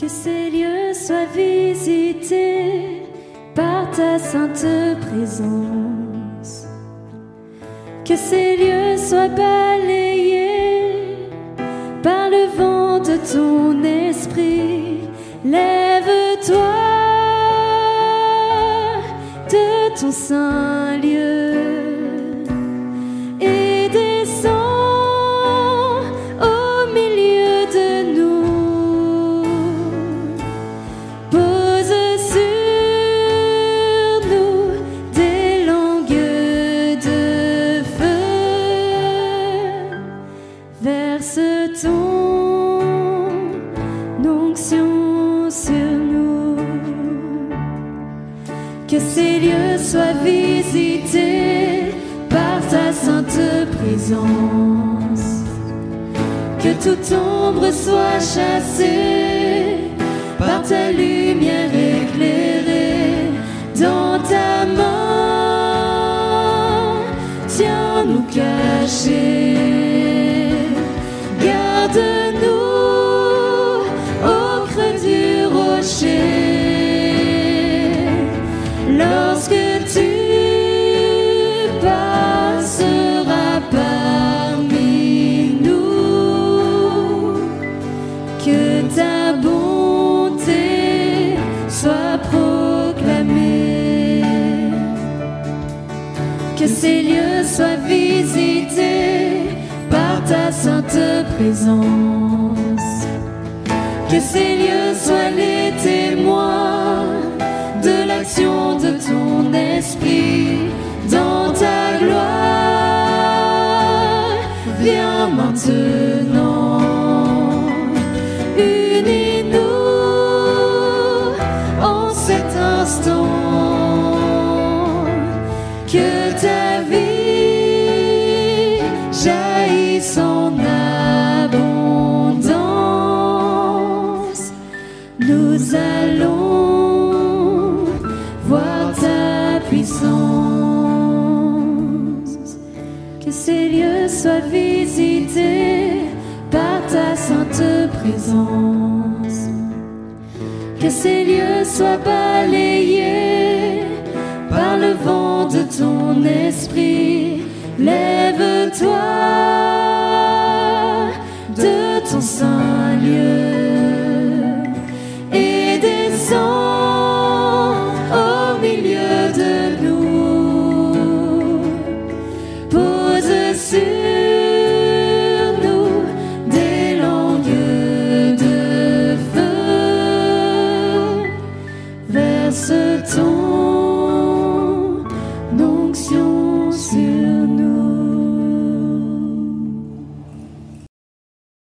Que ces lieux soient visités par ta sainte présence. Que ces lieux soient balayés par le vent de ton esprit. Lève-toi de ton saint lieu. Que ces lieux soient visités par ta sainte présence. Que toute ombre soit chassée par ta lumière éclairée dans ta main. Tiens-nous cachés, Que ces lieux soient visités par ta sainte présence. Que ces lieux soient les témoins de l'action de ton esprit dans ta gloire. Viens maintenant, unis-nous en cet instant. Que abondance. Nous allons voir ta puissance. Que ces lieux soient visités par ta sainte présence. Que ces lieux soient balayés par le vent de ton esprit. Lève-toi un lieu et descend au milieu de nous. Pose sur nous des langues de feu vers ton non-sion.